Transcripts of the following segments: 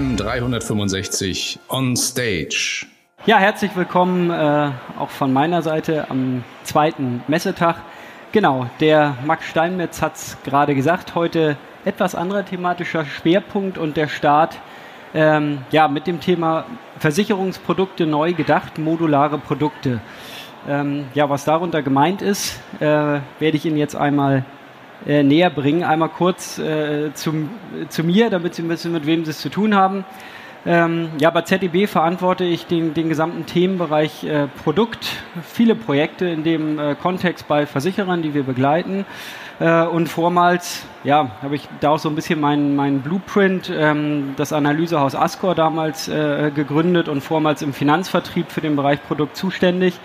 AM 365 on Stage. Ja, herzlich willkommen äh, auch von meiner Seite am zweiten Messetag. Genau, der Max Steinmetz hat es gerade gesagt, heute etwas anderer thematischer Schwerpunkt und der Start ähm, ja, mit dem Thema Versicherungsprodukte neu gedacht, modulare Produkte. Ähm, ja, was darunter gemeint ist, äh, werde ich Ihnen jetzt einmal äh, näher bringen. Einmal kurz äh, zum, zu mir, damit Sie wissen, mit wem Sie es zu tun haben. Ähm, ja, bei ZDB verantworte ich den, den gesamten Themenbereich äh, Produkt, viele Projekte in dem äh, Kontext bei Versicherern, die wir begleiten. Äh, und vormals, ja, habe ich da auch so ein bisschen meinen mein Blueprint, ähm, das Analysehaus Ascor damals äh, gegründet und vormals im Finanzvertrieb für den Bereich Produkt zuständig.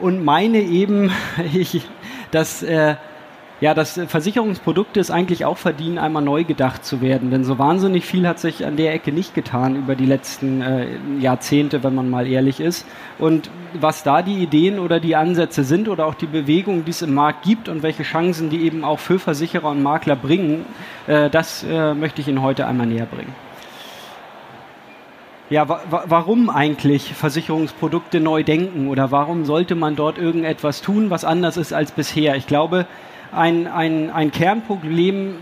Und meine eben, ich, dass äh, ja, dass Versicherungsprodukte es eigentlich auch verdienen, einmal neu gedacht zu werden. Denn so wahnsinnig viel hat sich an der Ecke nicht getan über die letzten äh, Jahrzehnte, wenn man mal ehrlich ist. Und was da die Ideen oder die Ansätze sind oder auch die Bewegungen, die es im Markt gibt und welche Chancen die eben auch für Versicherer und Makler bringen, äh, das äh, möchte ich Ihnen heute einmal näher bringen. Ja, wa warum eigentlich Versicherungsprodukte neu denken oder warum sollte man dort irgendetwas tun, was anders ist als bisher? Ich glaube, ein, ein, ein Kernproblem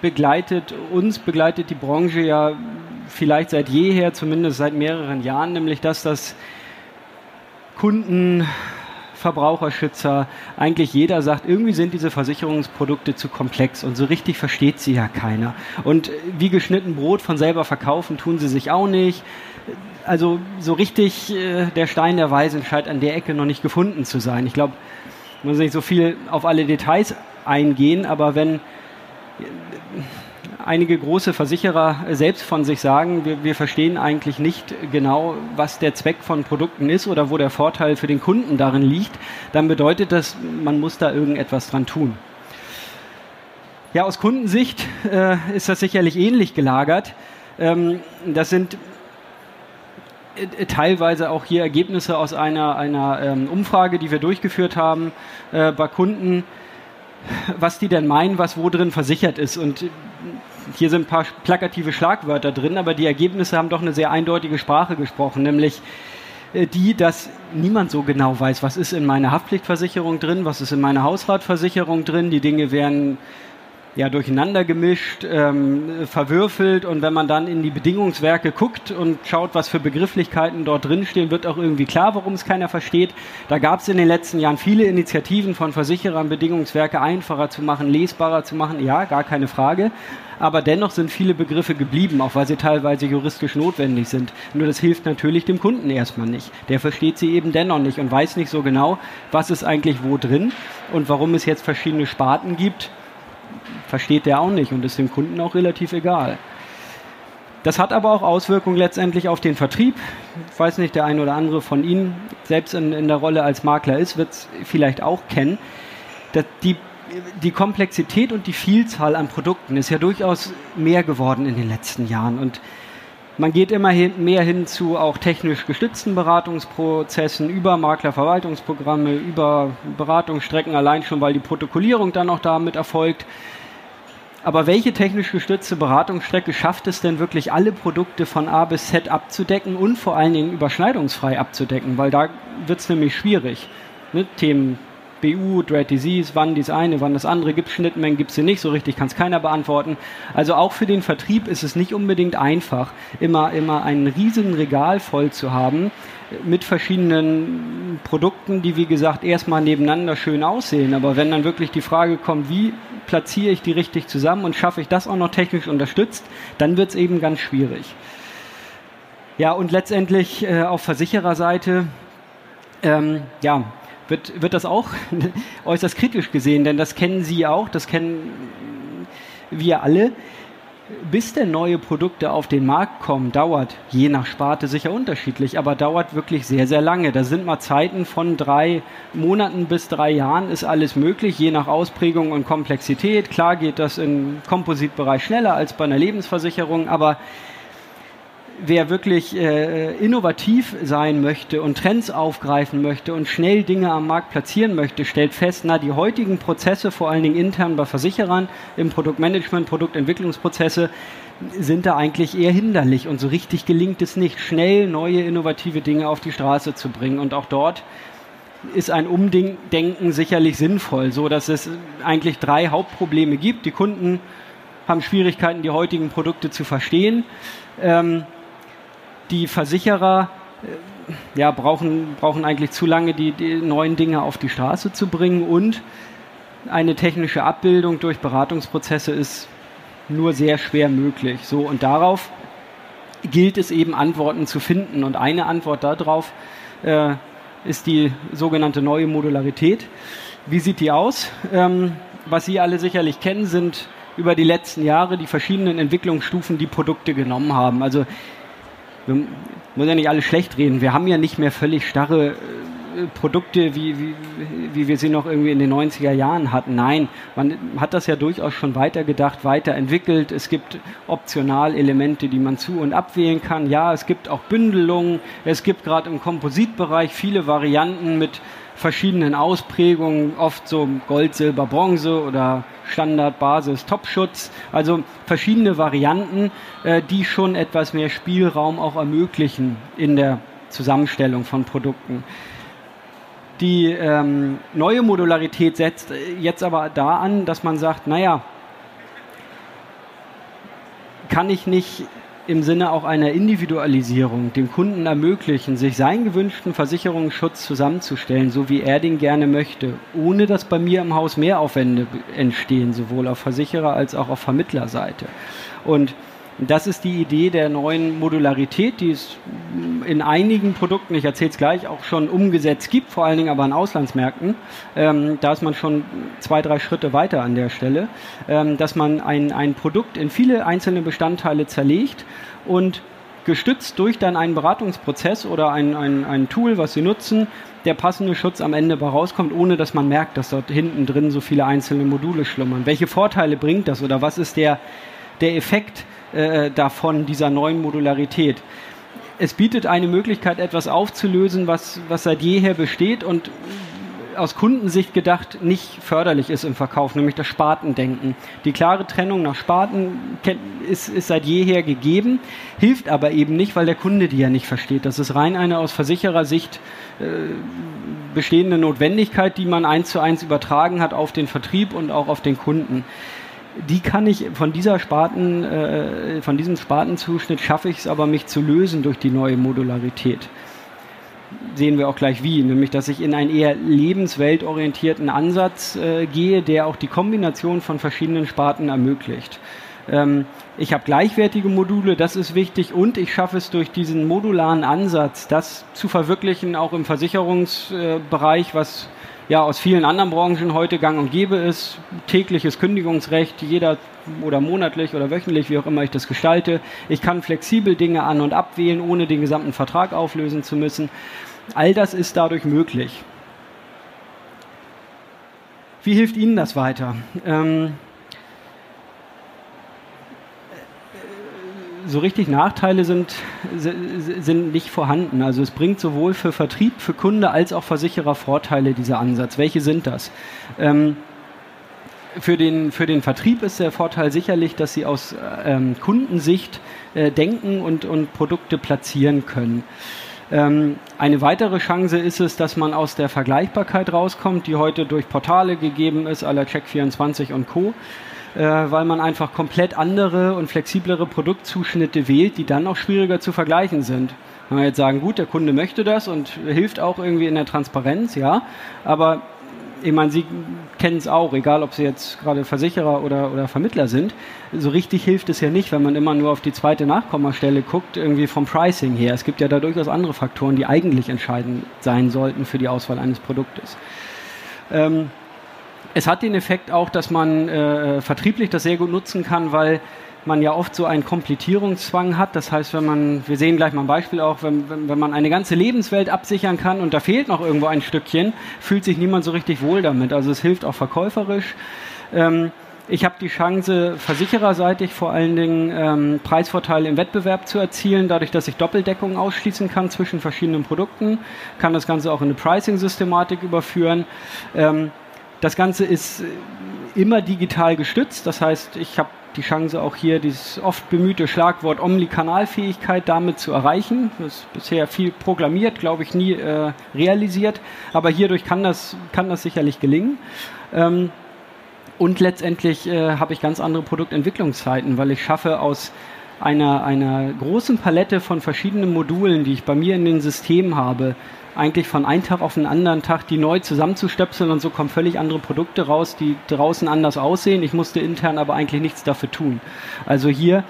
begleitet uns, begleitet die Branche ja vielleicht seit jeher, zumindest seit mehreren Jahren, nämlich dass das Kunden, Verbraucherschützer, eigentlich jeder sagt, irgendwie sind diese Versicherungsprodukte zu komplex und so richtig versteht sie ja keiner. Und wie geschnitten Brot von selber verkaufen tun sie sich auch nicht. Also so richtig äh, der Stein der Weisen scheint an der Ecke noch nicht gefunden zu sein. Ich glaube, muss nicht so viel auf alle Details eingehen, aber wenn einige große Versicherer selbst von sich sagen, wir, wir, verstehen eigentlich nicht genau, was der Zweck von Produkten ist oder wo der Vorteil für den Kunden darin liegt, dann bedeutet das, man muss da irgendetwas dran tun. Ja, aus Kundensicht äh, ist das sicherlich ähnlich gelagert. Ähm, das sind teilweise auch hier Ergebnisse aus einer, einer ähm, Umfrage, die wir durchgeführt haben äh, bei Kunden, was die denn meinen, was wo drin versichert ist. Und hier sind ein paar plakative Schlagwörter drin, aber die Ergebnisse haben doch eine sehr eindeutige Sprache gesprochen, nämlich äh, die, dass niemand so genau weiß, was ist in meiner Haftpflichtversicherung drin, was ist in meiner Hausratversicherung drin. Die Dinge werden ja, durcheinander gemischt, ähm, verwürfelt und wenn man dann in die Bedingungswerke guckt und schaut, was für Begrifflichkeiten dort drinstehen, wird auch irgendwie klar, warum es keiner versteht. Da gab es in den letzten Jahren viele Initiativen von Versicherern, Bedingungswerke einfacher zu machen, lesbarer zu machen, ja, gar keine Frage. Aber dennoch sind viele Begriffe geblieben, auch weil sie teilweise juristisch notwendig sind. Nur das hilft natürlich dem Kunden erstmal nicht. Der versteht sie eben dennoch nicht und weiß nicht so genau, was ist eigentlich wo drin und warum es jetzt verschiedene Sparten gibt versteht der auch nicht und ist dem Kunden auch relativ egal. Das hat aber auch Auswirkungen letztendlich auf den Vertrieb. Ich weiß nicht, der ein oder andere von Ihnen selbst in, in der Rolle als Makler ist, wird es vielleicht auch kennen. Die, die Komplexität und die Vielzahl an Produkten ist ja durchaus mehr geworden in den letzten Jahren. Und man geht immer mehr hin zu auch technisch gestützten Beratungsprozessen, über Maklerverwaltungsprogramme, über Beratungsstrecken, allein schon, weil die Protokollierung dann auch damit erfolgt. Aber welche technisch gestützte Beratungsstrecke schafft es denn wirklich, alle Produkte von A bis Z abzudecken und vor allen Dingen überschneidungsfrei abzudecken? Weil da wird es nämlich schwierig. Ne? Themen BU, Dread Disease, wann dies eine, wann das andere, gibt Schnittmengen, gibt es sie nicht, so richtig kann es keiner beantworten. Also auch für den Vertrieb ist es nicht unbedingt einfach, immer, immer ein riesen Regal voll zu haben mit verschiedenen Produkten, die wie gesagt erstmal nebeneinander schön aussehen. Aber wenn dann wirklich die Frage kommt, wie platziere ich die richtig zusammen und schaffe ich das auch noch technisch unterstützt, dann wird es eben ganz schwierig. Ja, und letztendlich äh, auf Versichererseite, ähm, ja, wird, wird das auch äußerst kritisch gesehen, denn das kennen Sie auch, das kennen wir alle bis denn neue Produkte auf den Markt kommen, dauert je nach Sparte sicher unterschiedlich, aber dauert wirklich sehr, sehr lange. Da sind mal Zeiten von drei Monaten bis drei Jahren ist alles möglich, je nach Ausprägung und Komplexität. Klar geht das im Kompositbereich schneller als bei einer Lebensversicherung, aber wer wirklich äh, innovativ sein möchte und Trends aufgreifen möchte und schnell Dinge am Markt platzieren möchte, stellt fest, na, die heutigen Prozesse, vor allen Dingen intern bei Versicherern, im Produktmanagement, Produktentwicklungsprozesse, sind da eigentlich eher hinderlich und so richtig gelingt es nicht, schnell neue innovative Dinge auf die Straße zu bringen. Und auch dort ist ein Umdenken sicherlich sinnvoll, so dass es eigentlich drei Hauptprobleme gibt. Die Kunden haben Schwierigkeiten, die heutigen Produkte zu verstehen. Ähm, die Versicherer äh, ja, brauchen, brauchen eigentlich zu lange, die, die neuen Dinge auf die Straße zu bringen und eine technische Abbildung durch Beratungsprozesse ist nur sehr schwer möglich. So und darauf gilt es eben Antworten zu finden und eine Antwort darauf äh, ist die sogenannte neue Modularität. Wie sieht die aus? Ähm, was Sie alle sicherlich kennen, sind über die letzten Jahre die verschiedenen Entwicklungsstufen, die Produkte genommen haben. Also wir muss ja nicht alles schlecht reden. Wir haben ja nicht mehr völlig starre äh, Produkte, wie, wie, wie wir sie noch irgendwie in den 90er Jahren hatten. Nein, man hat das ja durchaus schon weitergedacht, weiterentwickelt. Es gibt Optionalelemente, die man zu- und abwählen kann. Ja, es gibt auch Bündelungen. Es gibt gerade im Kompositbereich viele Varianten mit verschiedenen Ausprägungen, oft so Gold, Silber, Bronze oder Standard, Basis, Topschutz. Also verschiedene Varianten, äh, die schon etwas mehr Spielraum auch ermöglichen in der Zusammenstellung von Produkten. Die ähm, neue Modularität setzt jetzt aber da an, dass man sagt, naja, kann ich nicht im Sinne auch einer Individualisierung dem Kunden ermöglichen, sich seinen gewünschten Versicherungsschutz zusammenzustellen, so wie er den gerne möchte, ohne dass bei mir im Haus Mehraufwände entstehen, sowohl auf Versicherer als auch auf Vermittlerseite. Und das ist die Idee der neuen Modularität, die es in einigen Produkten, ich erzähle es gleich, auch schon umgesetzt gibt, vor allen Dingen aber an Auslandsmärkten. Ähm, da ist man schon zwei, drei Schritte weiter an der Stelle, ähm, dass man ein, ein Produkt in viele einzelne Bestandteile zerlegt und gestützt durch dann einen Beratungsprozess oder ein, ein, ein Tool, was Sie nutzen, der passende Schutz am Ende rauskommt, ohne dass man merkt, dass dort hinten drin so viele einzelne Module schlummern. Welche Vorteile bringt das oder was ist der, der Effekt, äh, davon, dieser neuen Modularität. Es bietet eine Möglichkeit, etwas aufzulösen, was, was seit jeher besteht und aus Kundensicht gedacht nicht förderlich ist im Verkauf, nämlich das Spartendenken. Die klare Trennung nach Sparten ist, ist seit jeher gegeben, hilft aber eben nicht, weil der Kunde die ja nicht versteht. Das ist rein eine aus Versicherersicht äh, bestehende Notwendigkeit, die man eins zu eins übertragen hat auf den Vertrieb und auch auf den Kunden die kann ich von dieser Sparten, äh, von diesem Spartenzuschnitt schaffe ich es aber, mich zu lösen durch die neue Modularität. Sehen wir auch gleich wie, nämlich dass ich in einen eher lebensweltorientierten Ansatz äh, gehe, der auch die Kombination von verschiedenen Sparten ermöglicht. Ähm, ich habe gleichwertige Module, das ist wichtig, und ich schaffe es durch diesen modularen Ansatz, das zu verwirklichen, auch im Versicherungsbereich, was ja aus vielen anderen Branchen heute gang und gäbe ist. Tägliches Kündigungsrecht, jeder oder monatlich oder wöchentlich, wie auch immer ich das gestalte. Ich kann flexibel Dinge an- und abwählen, ohne den gesamten Vertrag auflösen zu müssen. All das ist dadurch möglich. Wie hilft Ihnen das weiter? Ähm, so richtig Nachteile sind, sind nicht vorhanden. Also es bringt sowohl für Vertrieb, für Kunde als auch Versicherer Vorteile, dieser Ansatz. Welche sind das? Ähm, für den, für den Vertrieb ist der Vorteil sicherlich, dass sie aus ähm, Kundensicht äh, denken und, und Produkte platzieren können. Ähm, eine weitere Chance ist es, dass man aus der Vergleichbarkeit rauskommt, die heute durch Portale gegeben ist, aller Check24 und Co äh, weil man einfach komplett andere und flexiblere Produktzuschnitte wählt, die dann auch schwieriger zu vergleichen sind. Wenn wir jetzt sagen, gut, der Kunde möchte das und hilft auch irgendwie in der Transparenz, ja, aber ich meine, Sie kennen es auch, egal ob Sie jetzt gerade Versicherer oder, oder Vermittler sind, so richtig hilft es ja nicht, wenn man immer nur auf die zweite Nachkommastelle guckt, irgendwie vom Pricing her. Es gibt ja da durchaus andere Faktoren, die eigentlich entscheidend sein sollten für die Auswahl eines Produktes. Ähm, es hat den Effekt auch, dass man äh, vertrieblich das sehr gut nutzen kann, weil man ja oft so einen Komplettierungszwang hat. Das heißt, wenn man, wir sehen gleich mal ein Beispiel auch, wenn, wenn, wenn man eine ganze Lebenswelt absichern kann und da fehlt noch irgendwo ein Stückchen, fühlt sich niemand so richtig wohl damit. Also es hilft auch verkäuferisch. Ähm, ich habe die Chance, versichererseitig vor allen Dingen ähm, Preisvorteile im Wettbewerb zu erzielen, dadurch, dass ich Doppeldeckung ausschließen kann zwischen verschiedenen Produkten, kann das Ganze auch in eine Pricing-Systematik überführen. Ähm, das Ganze ist immer digital gestützt, das heißt, ich habe die Chance auch hier dieses oft bemühte Schlagwort Omnikanalfähigkeit damit zu erreichen. Das ist bisher viel programmiert, glaube ich, nie äh, realisiert, aber hierdurch kann das, kann das sicherlich gelingen. Ähm, und letztendlich äh, habe ich ganz andere Produktentwicklungszeiten, weil ich schaffe aus einer, einer großen Palette von verschiedenen Modulen, die ich bei mir in den Systemen habe, eigentlich von einem Tag auf den anderen Tag die neu zusammenzustöpseln und so kommen völlig andere Produkte raus, die draußen anders aussehen. Ich musste intern aber eigentlich nichts dafür tun. Also hier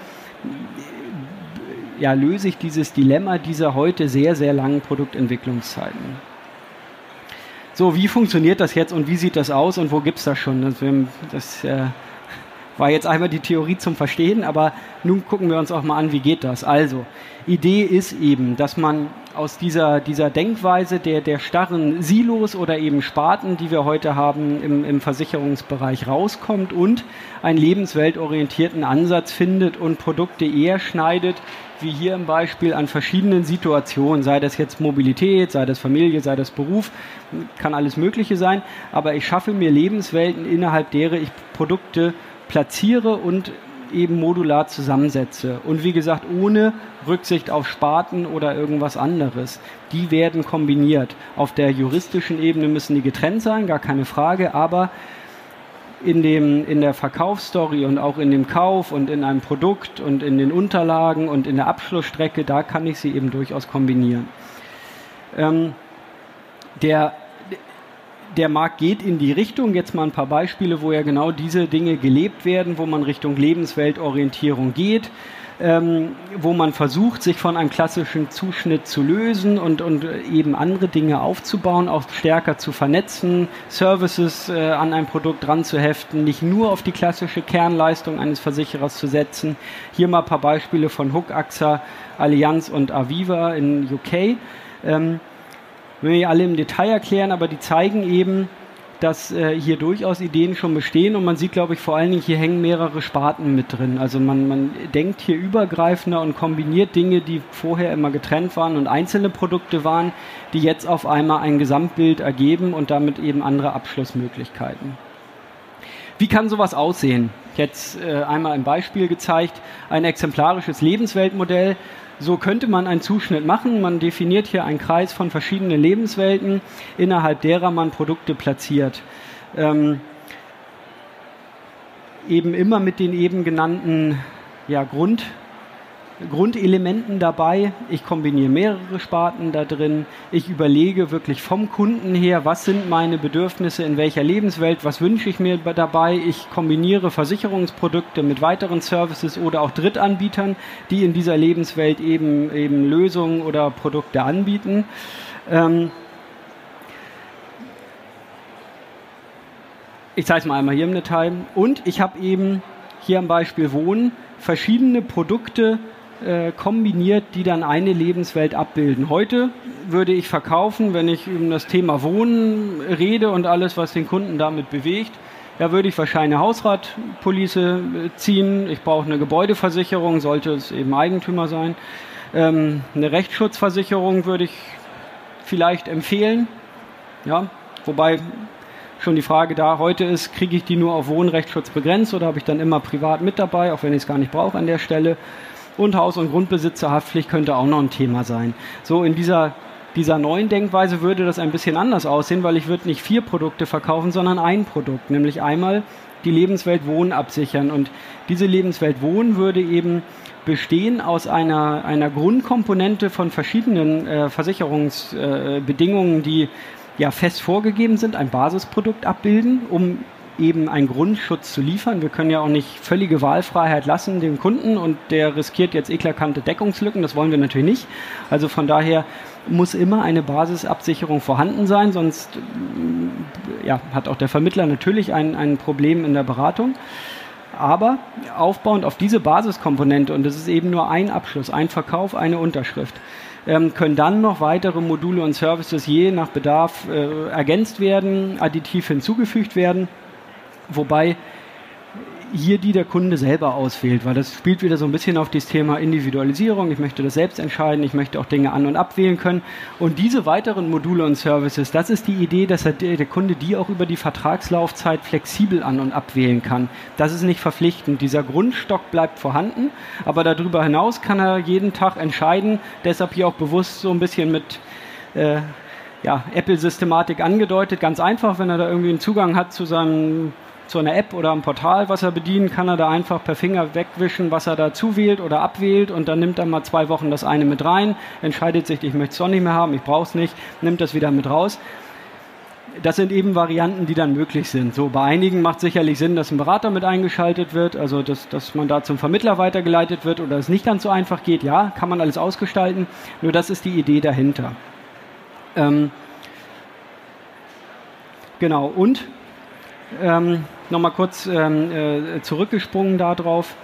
ja, löse ich dieses Dilemma dieser heute sehr, sehr langen Produktentwicklungszeiten. So, wie funktioniert das jetzt und wie sieht das aus und wo gibt es das schon? Das, das äh, war jetzt einmal die Theorie zum Verstehen, aber nun gucken wir uns auch mal an, wie geht das. Also, Idee ist eben, dass man aus dieser, dieser Denkweise der, der starren Silos oder eben Sparten, die wir heute haben, im, im Versicherungsbereich rauskommt und einen lebensweltorientierten Ansatz findet und Produkte eher schneidet, wie hier im Beispiel an verschiedenen Situationen, sei das jetzt Mobilität, sei das Familie, sei das Beruf, kann alles Mögliche sein, aber ich schaffe mir Lebenswelten, innerhalb derer ich Produkte platziere und eben modular zusammensetze. Und wie gesagt, ohne Rücksicht auf Sparten oder irgendwas anderes. Die werden kombiniert. Auf der juristischen Ebene müssen die getrennt sein, gar keine Frage, aber in, dem, in der Verkaufsstory und auch in dem Kauf und in einem Produkt und in den Unterlagen und in der Abschlussstrecke, da kann ich sie eben durchaus kombinieren. Ähm, der der Markt geht in die Richtung. Jetzt mal ein paar Beispiele, wo ja genau diese Dinge gelebt werden, wo man Richtung Lebensweltorientierung geht, ähm, wo man versucht, sich von einem klassischen Zuschnitt zu lösen und, und eben andere Dinge aufzubauen, auch stärker zu vernetzen, Services äh, an ein Produkt dran zu heften, nicht nur auf die klassische Kernleistung eines Versicherers zu setzen. Hier mal ein paar Beispiele von Hook, AXA, Allianz und Aviva in UK. Ähm, will ich alle im Detail erklären, aber die zeigen eben, dass äh, hier durchaus Ideen schon bestehen und man sieht, glaube ich, vor allen Dingen, hier hängen mehrere Sparten mit drin. Also man, man denkt hier übergreifender und kombiniert Dinge, die vorher immer getrennt waren und einzelne Produkte waren, die jetzt auf einmal ein Gesamtbild ergeben und damit eben andere Abschlussmöglichkeiten. Wie kann sowas aussehen? Jetzt äh, einmal ein Beispiel gezeigt, ein exemplarisches Lebensweltmodell so könnte man einen Zuschnitt machen. Man definiert hier einen Kreis von verschiedenen Lebenswelten, innerhalb derer man Produkte platziert. Ähm, eben immer mit den eben genannten ja, Grund, Grundelementen dabei. Ich kombiniere mehrere Sparten da drin. Ich überlege wirklich vom Kunden her, was sind meine Bedürfnisse in welcher Lebenswelt, was wünsche ich mir dabei. Ich kombiniere Versicherungsprodukte mit weiteren Services oder auch Drittanbietern, die in dieser Lebenswelt eben, eben Lösungen oder Produkte anbieten. Ähm ich zeige es mal einmal hier im Detail. Und ich habe eben hier am Beispiel Wohnen verschiedene Produkte äh, kombiniert, die dann eine Lebenswelt abbilden. Heute würde ich verkaufen, wenn ich über das Thema Wohnen rede und alles, was den Kunden damit bewegt, ja, würde ich wahrscheinlich eine Hausratpolice äh, ziehen. Ich brauche eine Gebäudeversicherung, sollte es eben Eigentümer sein. Ähm, eine Rechtsschutzversicherung würde ich vielleicht empfehlen. Ja, wobei schon die Frage da heute ist, kriege ich die nur auf Wohnrechtsschutz begrenzt oder habe ich dann immer privat mit dabei, auch wenn ich es gar nicht brauche an der Stelle. Und Haus- und Grundbesitzerhaftpflicht könnte auch noch ein Thema sein. So in dieser dieser neuen Denkweise würde das ein bisschen anders aussehen, weil ich würde nicht vier Produkte verkaufen, sondern ein Produkt, nämlich einmal die Lebenswelt Wohnen absichern. Und diese Lebenswelt Wohnen würde eben bestehen aus einer, einer Grundkomponente von verschiedenen äh, Versicherungsbedingungen, äh, die ja fest vorgegeben sind, ein Basisprodukt abbilden, um eben einen Grundschutz zu liefern. Wir können ja auch nicht völlige Wahlfreiheit lassen dem Kunden und der riskiert jetzt eklatante Deckungslücken. Das wollen wir natürlich nicht. Also von daher muss immer eine Basisabsicherung vorhanden sein, sonst ja, hat auch der Vermittler natürlich ein, ein Problem in der Beratung. Aber aufbauend auf diese Basiskomponente, und das ist eben nur ein Abschluss, ein Verkauf, eine Unterschrift, ähm, können dann noch weitere Module und Services je nach Bedarf äh, ergänzt werden, additiv hinzugefügt werden. Wobei hier die der Kunde selber auswählt, weil das spielt wieder so ein bisschen auf das Thema Individualisierung. Ich möchte das selbst entscheiden, ich möchte auch Dinge an- und abwählen können. Und diese weiteren Module und Services, das ist die Idee, dass der, Kunde die auch über die Vertragslaufzeit flexibel an- und abwählen kann. Das ist nicht verpflichtend. Dieser Grundstock bleibt vorhanden, aber darüber hinaus kann er jeden Tag entscheiden. Deshalb hier auch bewusst so ein bisschen mit äh, ja, Apple-Systematik angedeutet. Ganz einfach, wenn er da irgendwie einen Zugang hat zu seinem zu einer App oder einem Portal, was er bedienen, kann er da einfach per Finger wegwischen, was er da zuwählt oder abwählt und dann nimmt er mal zwei Wochen das eine mit rein, entscheidet sich, ich möchte es doch nicht mehr haben, ich brauche es nicht, nimmt das wieder mit raus. Das sind eben Varianten, die dann möglich sind. So, bei einigen macht sicherlich Sinn, dass ein Berater mit eingeschaltet wird, also dass, dass man da zum Vermittler weitergeleitet wird oder es nicht ganz so einfach geht. Ja, kann man alles ausgestalten, nur das ist die Idee dahinter. Ähm, genau, und ähm, Nochmal kurz ähm, äh, zurückgesprungen darauf.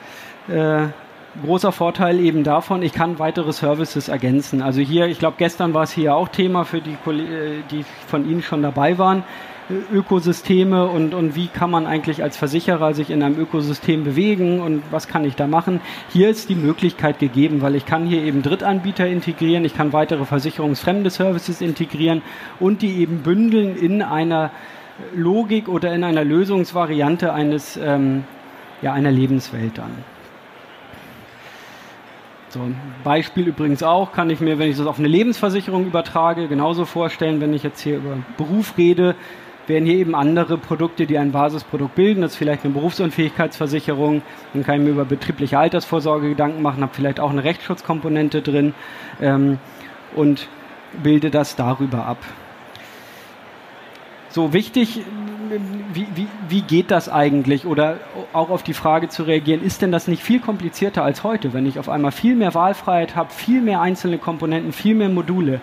Äh, großer Vorteil eben davon, ich kann weitere Services ergänzen. Also hier, ich glaube, gestern war es hier auch Thema für die, äh, die von Ihnen schon dabei waren. Ökosysteme und, und wie kann man eigentlich als Versicherer sich in einem Ökosystem bewegen und was kann ich da machen. Hier ist die Möglichkeit gegeben, weil ich kann hier eben Drittanbieter integrieren, ich kann weitere versicherungsfremde Services integrieren und die eben bündeln in einer Logik oder in einer Lösungsvariante eines, ähm, ja, einer Lebenswelt dann. So, Beispiel übrigens auch, kann ich mir, wenn ich das auf eine Lebensversicherung übertrage, genauso vorstellen, wenn ich jetzt hier über Beruf rede, wären hier eben andere Produkte, die ein Basisprodukt bilden. Das ist vielleicht eine Berufsunfähigkeitsversicherung. Dann kann ich mir über betriebliche Altersvorsorge Gedanken machen, habe vielleicht auch eine Rechtsschutzkomponente drin ähm, und bilde das darüber ab. So wichtig, wie, wie, wie geht das eigentlich? Oder auch auf die Frage zu reagieren, ist denn das nicht viel komplizierter als heute, wenn ich auf einmal viel mehr Wahlfreiheit habe, viel mehr einzelne Komponenten, viel mehr Module?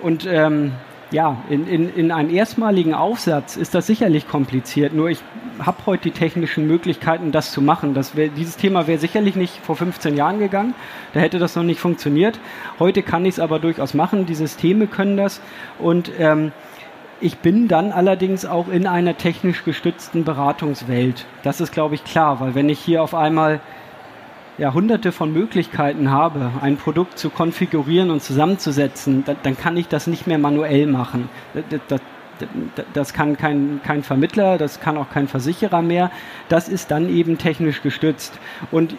Und ähm, ja, in, in, in einem erstmaligen Aufsatz ist das sicherlich kompliziert, nur ich habe heute die technischen Möglichkeiten, das zu machen. Das wär, dieses Thema wäre sicherlich nicht vor 15 Jahren gegangen, da hätte das noch nicht funktioniert. Heute kann ich es aber durchaus machen, die Systeme können das und ähm, ich bin dann allerdings auch in einer technisch gestützten Beratungswelt. Das ist, glaube ich, klar, weil wenn ich hier auf einmal ja, hunderte von Möglichkeiten habe, ein Produkt zu konfigurieren und zusammenzusetzen, dann, dann kann ich das nicht mehr manuell machen. Das, das, das kann kein, kein Vermittler, das kann auch kein Versicherer mehr. Das ist dann eben technisch gestützt. Und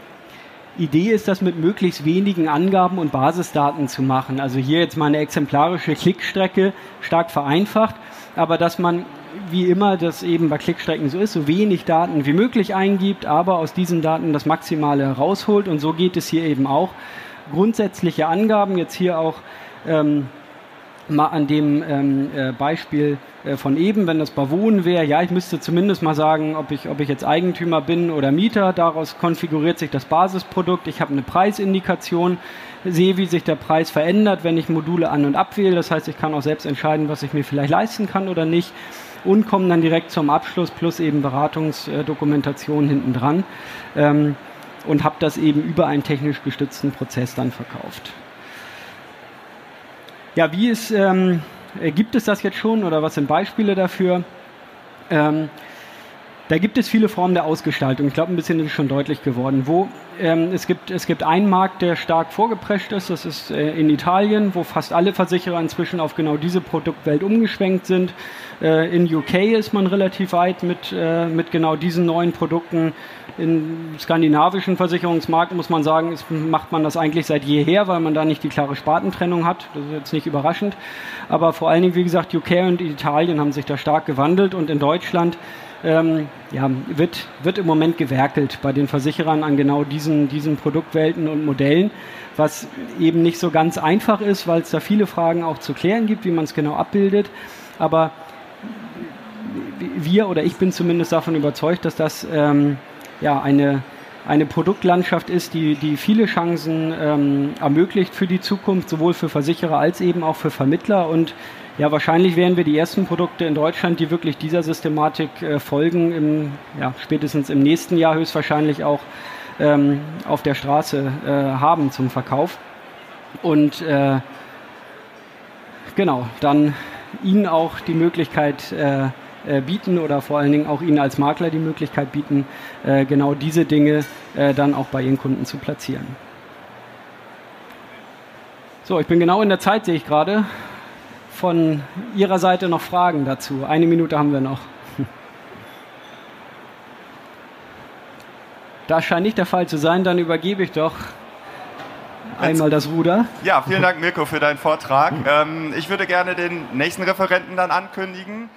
Idee ist, das mit möglichst wenigen Angaben und Basisdaten zu machen. Also hier jetzt mal eine exemplarische Klickstrecke, stark vereinfacht, aber dass man wie immer das eben bei Klickstrecken so ist, so wenig Daten wie möglich eingibt, aber aus diesen Daten das Maximale herausholt. Und so geht es hier eben auch. Grundsätzliche Angaben, jetzt hier auch ähm, mal an dem ähm, äh, Beispiel äh, von eben, wenn das bei Wohnen wäre, ja, ich müsste zumindest mal sagen, ob ich, ob ich jetzt Eigentümer bin oder Mieter. Daraus konfiguriert sich das Basisprodukt. Ich habe eine Preisindikation, sehe, wie sich der Preis verändert, wenn ich Module an- und abwähle. Das heißt, ich kann auch selbst entscheiden, was ich mir vielleicht leisten kann oder nicht und kommen dann direkt zum Abschluss plus eben Beratungsdokumentation hinten dran ähm, und habe das eben über einen technisch gestützten Prozess dann verkauft. Ja, wie ist, ähm, gibt es das jetzt schon oder was sind Beispiele dafür? Ähm, da gibt es viele Formen der Ausgestaltung. Ich glaube, ein bisschen ist schon deutlich geworden. Wo, ähm, es, gibt, es gibt einen Markt, der stark vorgeprescht ist. Das ist äh, in Italien, wo fast alle Versicherer inzwischen auf genau diese Produktwelt umgeschwenkt sind. Äh, in UK ist man relativ weit mit, äh, mit genau diesen neuen Produkten. Im skandinavischen Versicherungsmarkt muss man sagen, ist, macht man das eigentlich seit jeher, weil man da nicht die klare Spartentrennung hat. Das ist jetzt nicht überraschend. Aber vor allen Dingen, wie gesagt, UK und Italien haben sich da stark gewandelt und in Deutschland ähm, ja, wird, wird im Moment gewerkelt bei den Versicherern an genau diesen, diesen Produktwelten und Modellen, was eben nicht so ganz einfach ist, weil es da viele Fragen auch zu klären gibt, wie man es genau abbildet. Aber wir oder ich bin zumindest davon überzeugt, dass das ähm, ja, eine, eine Produktlandschaft ist, die, die viele Chancen ähm, ermöglicht für die Zukunft, sowohl für Versicherer als eben auch für Vermittler. Und ja, wahrscheinlich wären wir die ersten Produkte in Deutschland, die wirklich dieser Systematik äh, folgen, im, ja, spätestens im nächsten Jahr höchstwahrscheinlich auch ähm, auf der Straße äh, haben zum Verkauf. Und äh, genau, dann Ihnen auch die Möglichkeit, äh, bieten oder vor allen Dingen auch Ihnen als Makler die Möglichkeit bieten, äh, genau diese Dinge äh, dann auch bei Ihren Kunden zu platzieren. So, ich bin genau in der Zeit, sehe ich gerade. Von Ihrer Seite noch Fragen dazu? Eine Minute haben wir noch. Das scheint nicht der Fall zu sein, dann übergebe ich doch einmal das Ruder. Ja, vielen Dank, Mirko, für deinen Vortrag. Ähm, ich würde gerne den nächsten Referenten dann ankündigen.